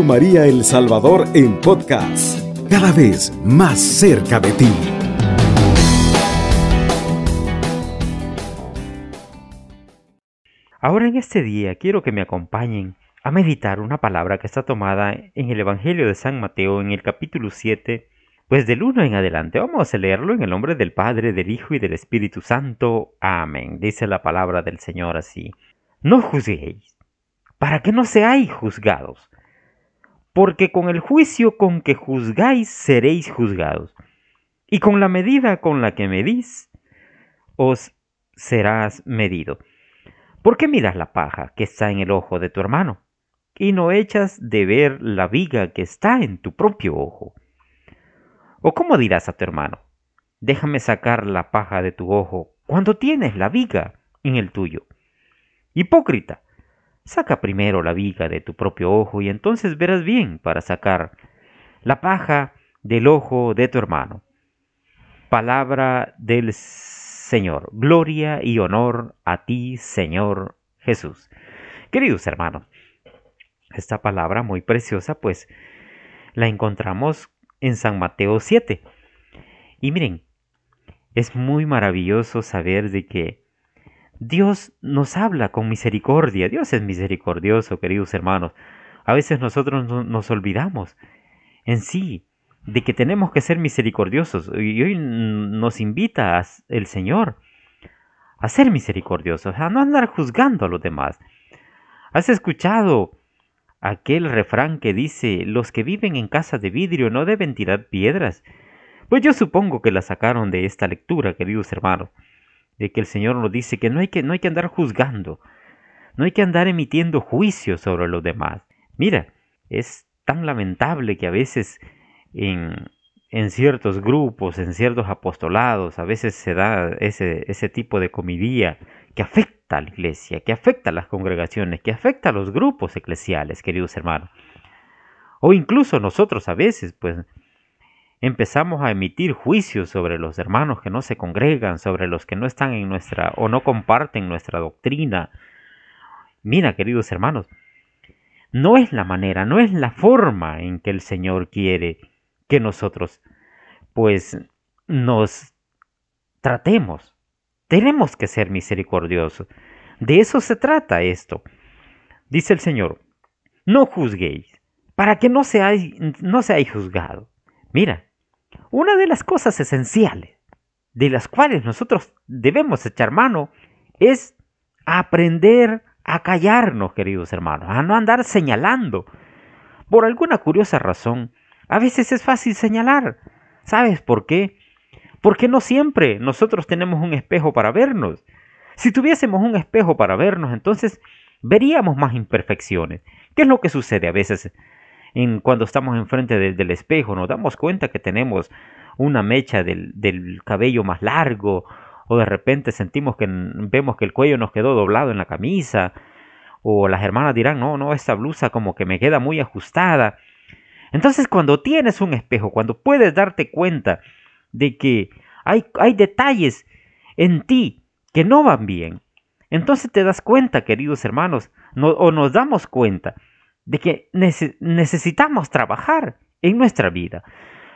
María El Salvador en podcast, cada vez más cerca de ti. Ahora en este día quiero que me acompañen a meditar una palabra que está tomada en el Evangelio de San Mateo en el capítulo 7, pues del 1 en adelante. Vamos a leerlo en el nombre del Padre, del Hijo y del Espíritu Santo. Amén. Dice la palabra del Señor así. No juzguéis, para que no seáis juzgados, porque con el juicio con que juzgáis seréis juzgados, y con la medida con la que medís os serás medido. ¿Por qué miras la paja que está en el ojo de tu hermano? y no echas de ver la viga que está en tu propio ojo. ¿O cómo dirás a tu hermano? Déjame sacar la paja de tu ojo cuando tienes la viga en el tuyo. Hipócrita, saca primero la viga de tu propio ojo y entonces verás bien para sacar la paja del ojo de tu hermano. Palabra del Señor. Gloria y honor a ti, Señor Jesús. Queridos hermanos, esta palabra muy preciosa, pues la encontramos en San Mateo 7. Y miren, es muy maravilloso saber de que Dios nos habla con misericordia. Dios es misericordioso, queridos hermanos. A veces nosotros nos olvidamos en sí de que tenemos que ser misericordiosos. Y hoy nos invita el Señor a ser misericordiosos, a no andar juzgando a los demás. ¿Has escuchado aquel refrán que dice los que viven en casa de vidrio no deben tirar piedras. Pues yo supongo que la sacaron de esta lectura, queridos hermanos, de que el Señor nos dice que no hay que, no hay que andar juzgando, no hay que andar emitiendo juicios sobre los demás. Mira, es tan lamentable que a veces en, en ciertos grupos, en ciertos apostolados, a veces se da ese, ese tipo de comidía que afecta a la iglesia, que afecta a las congregaciones, que afecta a los grupos eclesiales, queridos hermanos. O incluso nosotros a veces, pues, empezamos a emitir juicios sobre los hermanos que no se congregan, sobre los que no están en nuestra o no comparten nuestra doctrina. Mira, queridos hermanos, no es la manera, no es la forma en que el Señor quiere que nosotros, pues, nos tratemos. Tenemos que ser misericordiosos. De eso se trata esto. Dice el Señor, no juzguéis, para que no seáis, no seáis juzgados. Mira, una de las cosas esenciales de las cuales nosotros debemos echar mano es aprender a callarnos, queridos hermanos, a no andar señalando. Por alguna curiosa razón, a veces es fácil señalar. ¿Sabes por qué? Porque no siempre nosotros tenemos un espejo para vernos. Si tuviésemos un espejo para vernos, entonces veríamos más imperfecciones. ¿Qué es lo que sucede a veces en, cuando estamos enfrente del espejo? Nos damos cuenta que tenemos una mecha del, cabello más largo, o de repente sentimos que vemos que el cuello nos quedó doblado en la camisa, o las hermanas dirán, no, no, esta blusa como que me queda muy ajustada. Entonces cuando tienes un espejo, cuando puedes darte cuenta de que hay detalles en ti que no van bien. Entonces te das cuenta, queridos hermanos, o nos damos cuenta de que necesitamos trabajar en nuestra vida.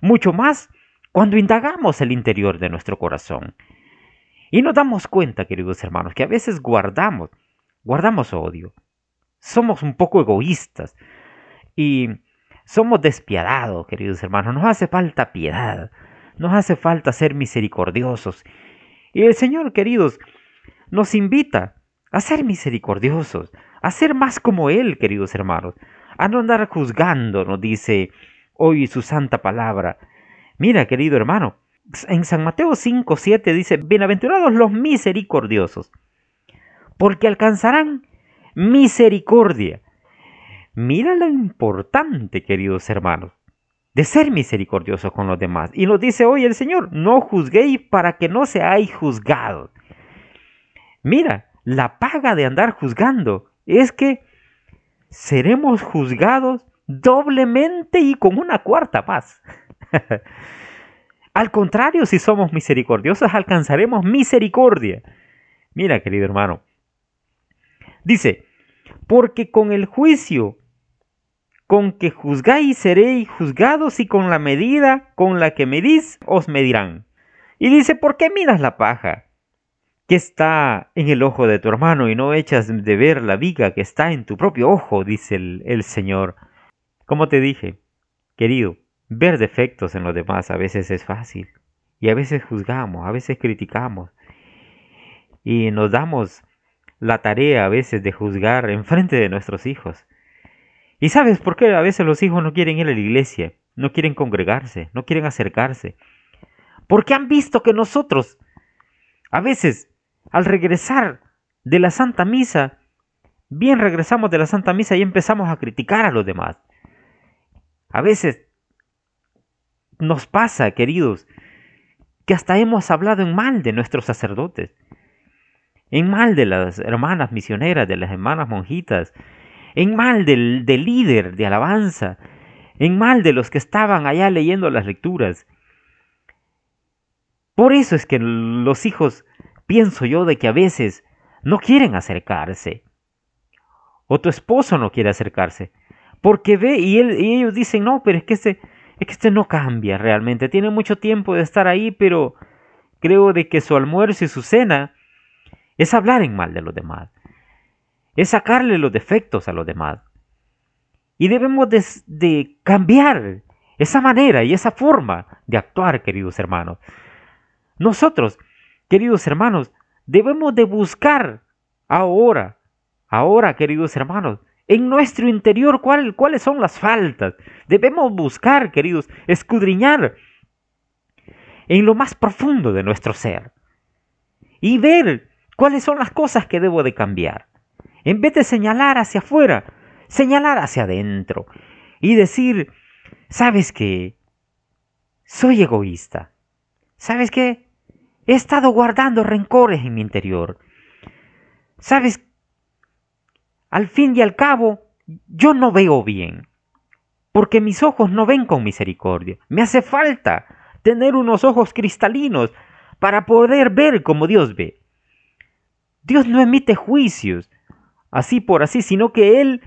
Mucho más cuando indagamos el interior de nuestro corazón. Y nos damos cuenta, queridos hermanos, que a veces guardamos, guardamos odio. Somos un poco egoístas y somos despiadados, queridos hermanos. Nos hace falta piedad. Nos hace falta ser misericordiosos. Y el Señor, queridos, nos invita a ser misericordiosos, a ser más como Él, queridos hermanos, a no andar juzgando, nos dice hoy su santa palabra. Mira, querido hermano, en San Mateo 5, 7 dice, bienaventurados los misericordiosos, porque alcanzarán misericordia. Mira lo importante, queridos hermanos, de ser misericordiosos con los demás. Y nos dice hoy el Señor, no juzguéis para que no seáis juzgados. Mira, la paga de andar juzgando es que seremos juzgados doblemente y con una cuarta paz. Al contrario, si somos misericordiosos, alcanzaremos misericordia. Mira, querido hermano, dice, porque con el juicio con que juzgáis seréis juzgados y con la medida con la que medís os medirán. Y dice, ¿por qué miras la paja que está en el ojo de tu hermano y no echas de ver la viga que está en tu propio ojo? dice el, el Señor. Como te dije, querido, ver defectos en los demás a veces es fácil. Y a veces juzgamos, a veces criticamos. Y nos damos la tarea a veces de juzgar en frente de nuestros hijos. ¿Y sabes por qué a veces los hijos no quieren ir a la iglesia? No quieren congregarse, no quieren acercarse. Porque han visto que nosotros, a veces, al regresar de la Santa Misa, bien regresamos de la Santa Misa y empezamos a criticar a los demás. A veces nos pasa, queridos, que hasta hemos hablado en mal de nuestros sacerdotes, en mal de las hermanas misioneras, de las hermanas monjitas, en mal del, del líder de alabanza, en mal de los que estaban allá leyendo las lecturas. Por eso es que los hijos, pienso yo, de que a veces no quieren acercarse. O tu esposo no quiere acercarse. Porque ve y, él, y ellos dicen, no, pero es que este, es que este no cambia realmente. Tiene mucho tiempo de estar ahí, pero creo de que su almuerzo y su cena es hablar en mal de los demás. Es sacarle los defectos a los demás. Y debemos de, de cambiar esa manera y esa forma de actuar, queridos hermanos. Nosotros, queridos hermanos, debemos de buscar ahora, ahora, queridos hermanos, en nuestro interior cuáles son las faltas. Debemos buscar, queridos, escudriñar en lo más profundo de nuestro ser y ver cuáles son las cosas que debo de cambiar. En vez de señalar hacia afuera, señalar hacia adentro y decir, ¿sabes qué? Soy egoísta. ¿Sabes qué? He estado guardando rencores en mi interior. ¿Sabes al fin y al cabo, yo no veo bien, porque mis ojos no ven con misericordia. Me hace falta tener unos ojos cristalinos para poder ver como Dios ve. Dios no emite juicios así por así, sino que Él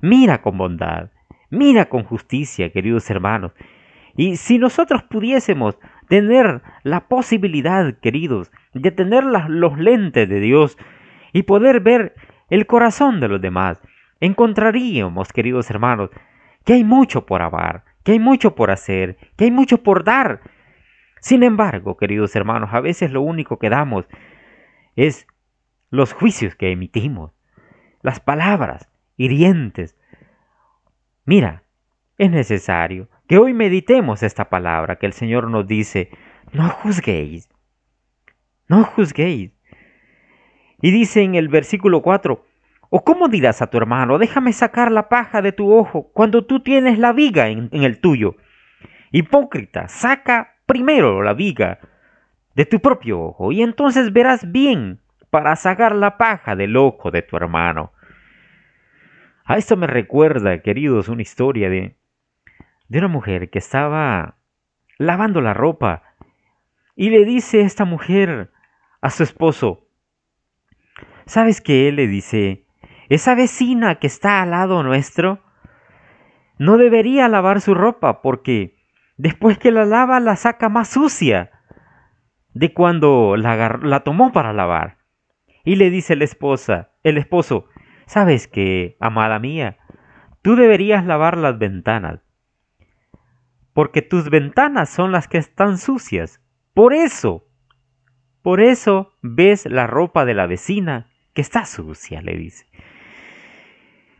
mira con bondad, mira con justicia, queridos hermanos. Y si nosotros pudiésemos tener la posibilidad, queridos, de tener los lentes de Dios y poder ver el corazón de los demás, encontraríamos, queridos hermanos, que hay mucho por amar, que hay mucho por hacer, que hay mucho por dar. Sin embargo, queridos hermanos, a veces lo único que damos es los juicios que emitimos, las palabras hirientes. Mira, es necesario que hoy meditemos esta palabra que el Señor nos dice, no juzguéis, no juzguéis. Y dice en el versículo 4, ¿o cómo dirás a tu hermano, déjame sacar la paja de tu ojo cuando tú tienes la viga en, en el tuyo? Hipócrita, saca primero la viga de tu propio ojo y entonces verás bien para sacar la paja del ojo de tu hermano. A esto me recuerda, queridos, una historia de, de una mujer que estaba lavando la ropa y le dice esta mujer a su esposo, ¿Sabes qué? Le dice, esa vecina que está al lado nuestro no debería lavar su ropa porque después que la lava la saca más sucia de cuando la, tomó para lavar. Y le dice la esposa, el esposo, ¿sabes qué, amada mía? Tú deberías lavar las ventanas, porque tus ventanas son las que están sucias. Por eso, por eso ves la ropa de la vecina que está sucia, le dice.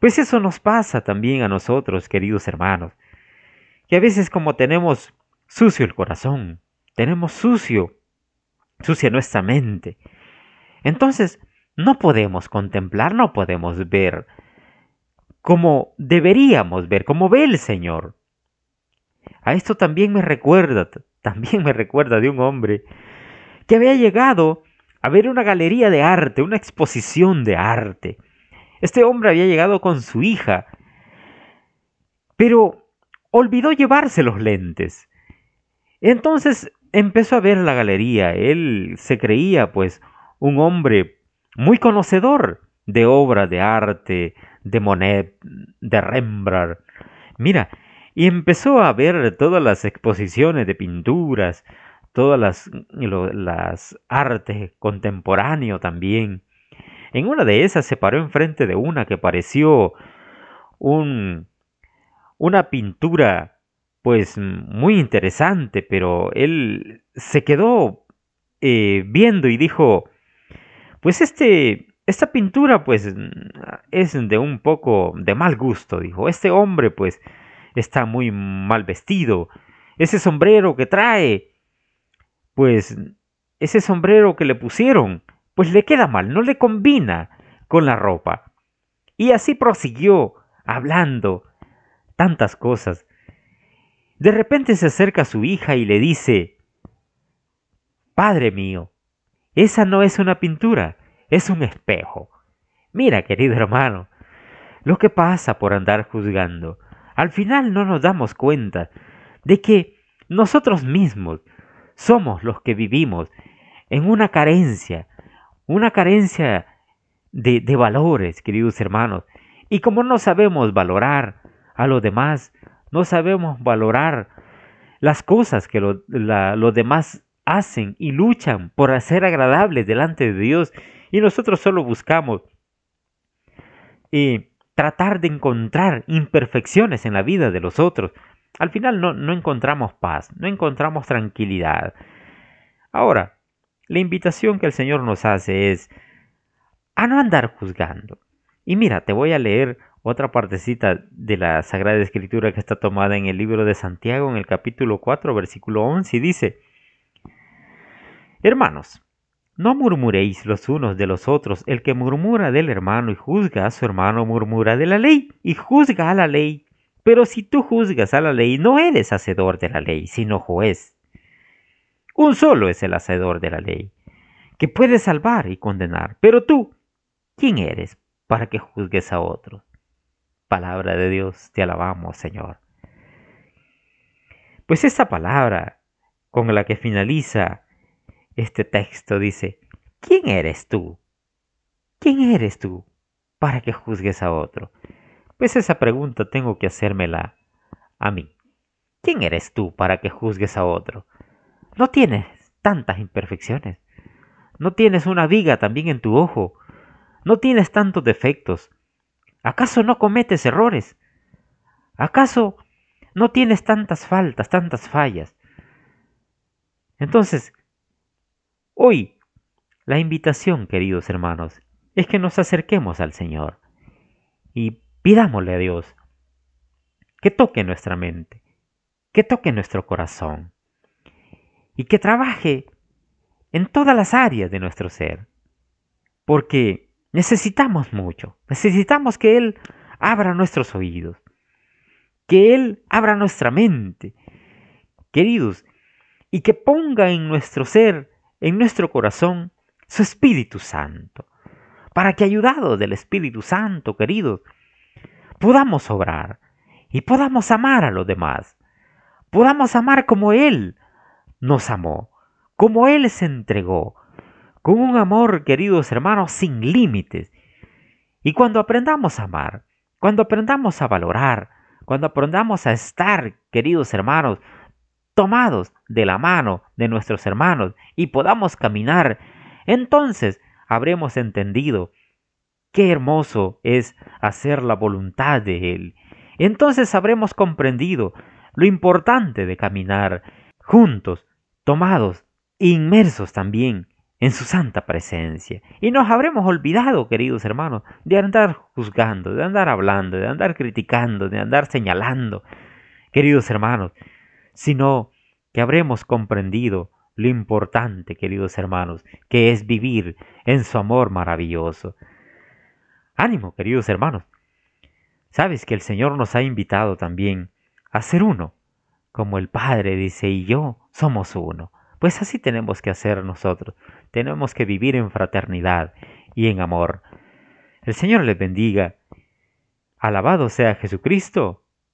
Pues eso nos pasa también a nosotros, queridos hermanos, que a veces como tenemos sucio el corazón, tenemos sucio, sucia nuestra mente, entonces no podemos contemplar, no podemos ver como deberíamos ver, como ve el Señor. A esto también me recuerda, también me recuerda de un hombre que había llegado a ver una galería de arte, una exposición de arte. Este hombre había llegado con su hija, pero olvidó llevarse los lentes. Entonces empezó a ver la galería. Él se creía, pues, un hombre muy conocedor de obra de arte, de Monet, de Rembrandt. Mira, y empezó a ver todas las exposiciones de pinturas, todas las, las artes contemporáneo también. En una de esas se paró enfrente de una que pareció un, una pintura pues muy interesante, pero él se quedó eh, viendo y dijo, pues este, esta pintura pues es de un poco de mal gusto, dijo, este hombre pues está muy mal vestido, ese sombrero que trae, pues ese sombrero que le pusieron, pues le queda mal, no le combina con la ropa. Y así prosiguió, hablando tantas cosas. De repente se acerca a su hija y le dice, Padre mío, esa no es una pintura, es un espejo. Mira, querido hermano, lo que pasa por andar juzgando. Al final no nos damos cuenta de que nosotros mismos somos los que vivimos en una carencia, una carencia de, valores, queridos hermanos. Y como no sabemos valorar a los demás, no sabemos valorar las cosas que los demás hacen y luchan por hacer agradables delante de Dios y nosotros solo buscamos eh, tratar de encontrar imperfecciones en la vida de los otros. Al final no, no encontramos paz, no encontramos tranquilidad. Ahora, la invitación que el Señor nos hace es a no andar juzgando. Y mira, te voy a leer otra partecita de la Sagrada Escritura que está tomada en el libro de Santiago en el capítulo 4 versículo 11 y dice, Hermanos, no murmuréis los unos de los otros, el que murmura del hermano y juzga a su hermano murmura de la ley y juzga a la ley. Pero si tú juzgas a la ley, no eres hacedor de la ley, sino juez. Un solo es el hacedor de la ley, que puede salvar y condenar. Pero tú, ¿quién eres para que juzgues a otros? Palabra de Dios, te alabamos, Señor. Pues esta palabra con la que finaliza este texto dice, ¿quién eres tú? ¿Quién eres tú para que juzgues a otro? Pues esa pregunta tengo que hacérmela a mí. ¿Quién eres tú para que juzgues a otro? No tienes tantas imperfecciones. No tienes una viga también en tu ojo. No tienes tantos defectos. ¿Acaso no cometes errores? ¿Acaso no tienes tantas faltas, tantas fallas? Entonces, hoy, la invitación, queridos hermanos, es que nos acerquemos al Señor y pidámosle a Dios que toque nuestra mente, que toque nuestro corazón y que trabaje en todas las áreas de nuestro ser. Porque Necesitamos mucho. Necesitamos que Él abra nuestros oídos. Que Él abra nuestra mente. Queridos, y que ponga en nuestro ser, en nuestro corazón, su Espíritu Santo. Para que ayudados del Espíritu Santo, queridos, podamos obrar y podamos amar a los demás. Podamos amar como Él nos amó, como Él se entregó, con un amor, queridos hermanos, sin límites. Y cuando aprendamos a amar, cuando aprendamos a valorar, cuando aprendamos a estar, queridos hermanos, tomados de la mano de nuestros hermanos y podamos caminar, entonces habremos entendido qué hermoso es hacer la voluntad de Él. Entonces habremos comprendido lo importante de caminar juntos, tomados, inmersos también en su santa presencia. Y nos habremos olvidado, queridos hermanos, de andar juzgando, de andar hablando, de andar criticando, de andar señalando, queridos hermanos, sino que habremos comprendido lo importante, queridos hermanos, que es vivir en su amor maravilloso. Ánimo, queridos hermanos. Sabes que el Señor nos ha invitado también a ser uno, como el Padre dice, y yo somos uno. Pues así tenemos que hacer nosotros. Tenemos que vivir en fraternidad y en amor. El Señor les bendiga. Alabado sea Jesucristo.